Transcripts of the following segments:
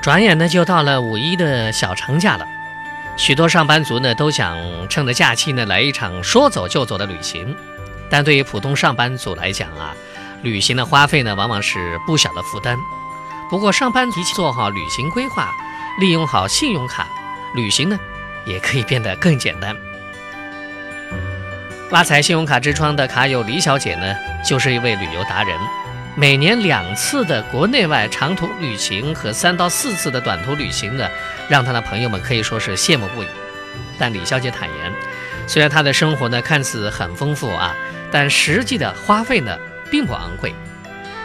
转眼呢就到了五一的小长假了，许多上班族呢都想趁着假期呢来一场说走就走的旅行。但对于普通上班族来讲啊，旅行的花费呢往往是不小的负担。不过上班提前做好旅行规划，利用好信用卡，旅行呢也可以变得更简单。拉财信用卡之窗的卡友李小姐呢，就是一位旅游达人。每年两次的国内外长途旅行和三到四次的短途旅行呢，让他的朋友们可以说是羡慕不已。但李小姐坦言，虽然她的生活呢看似很丰富啊，但实际的花费呢并不昂贵。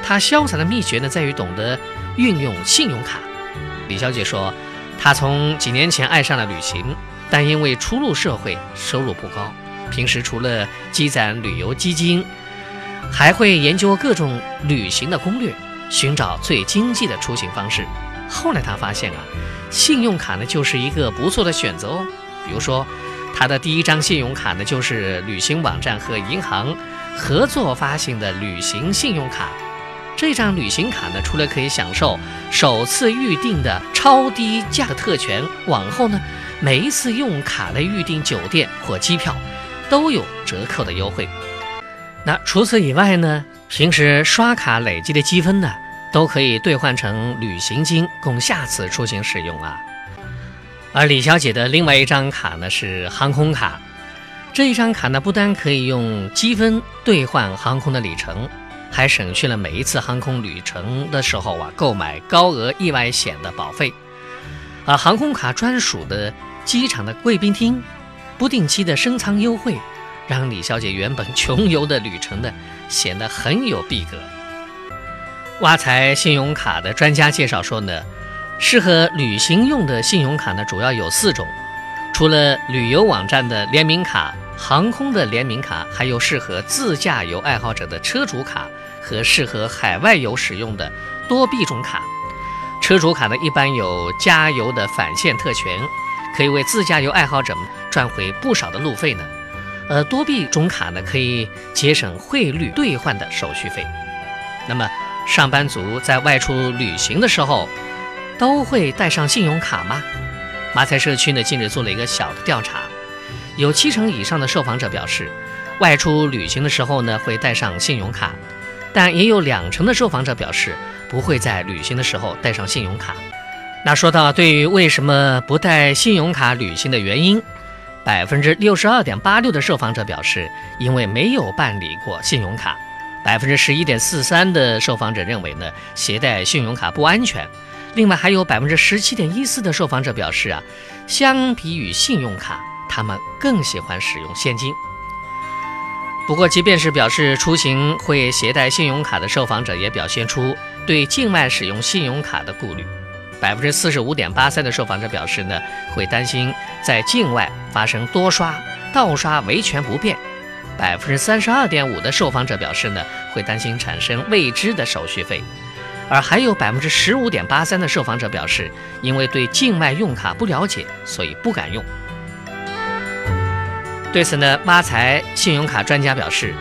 她潇洒的秘诀呢在于懂得运用信用卡。李小姐说，她从几年前爱上了旅行，但因为初入社会，收入不高，平时除了积攒旅游基金。还会研究各种旅行的攻略，寻找最经济的出行方式。后来他发现啊，信用卡呢就是一个不错的选择哦。比如说，他的第一张信用卡呢就是旅行网站和银行合作发行的旅行信用卡。这张旅行卡呢，除了可以享受首次预订的超低价的特权，往后呢，每一次用卡来预订酒店或机票，都有折扣的优惠。那除此以外呢？平时刷卡累积的积分呢，都可以兑换成旅行金，供下次出行使用啊。而李小姐的另外一张卡呢是航空卡，这一张卡呢不单可以用积分兑换航空的里程，还省去了每一次航空旅程的时候啊购买高额意外险的保费。而航空卡专属的机场的贵宾厅，不定期的升舱优惠。让李小姐原本穷游的旅程呢，显得很有逼格。挖财信用卡的专家介绍说呢，适合旅行用的信用卡呢，主要有四种，除了旅游网站的联名卡、航空的联名卡，还有适合自驾游爱好者的车主卡和适合海外游使用的多币种卡。车主卡呢，一般有加油的返现特权，可以为自驾游爱好者们赚回不少的路费呢。呃，多币种卡呢，可以节省汇率兑换的手续费。那么，上班族在外出旅行的时候，都会带上信用卡吗？马财社区呢，近日做了一个小的调查，有七成以上的受访者表示，外出旅行的时候呢，会带上信用卡，但也有两成的受访者表示，不会在旅行的时候带上信用卡。那说到对于为什么不带信用卡旅行的原因？百分之六十二点八六的受访者表示，因为没有办理过信用卡；百分之十一点四三的受访者认为呢，携带信用卡不安全。另外还有百分之十七点一四的受访者表示啊，相比于信用卡，他们更喜欢使用现金。不过，即便是表示出行会携带信用卡的受访者，也表现出对境外使用信用卡的顾虑。百分之四十五点八三的受访者表示呢，会担心在境外发生多刷、盗刷、维权不便；百分之三十二点五的受访者表示呢，会担心产生未知的手续费；而还有百分之十五点八三的受访者表示，因为对境外用卡不了解，所以不敢用。对此呢，挖财信用卡专家表示，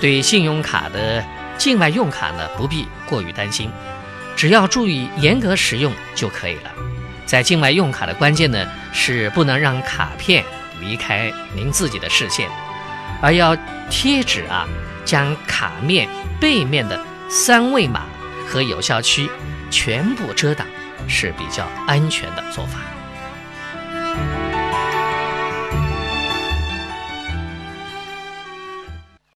对信用卡的境外用卡呢，不必过于担心。只要注意严格使用就可以了。在境外用卡的关键呢，是不能让卡片离开您自己的视线，而要贴纸啊，将卡面背面的三位码和有效区全部遮挡，是比较安全的做法。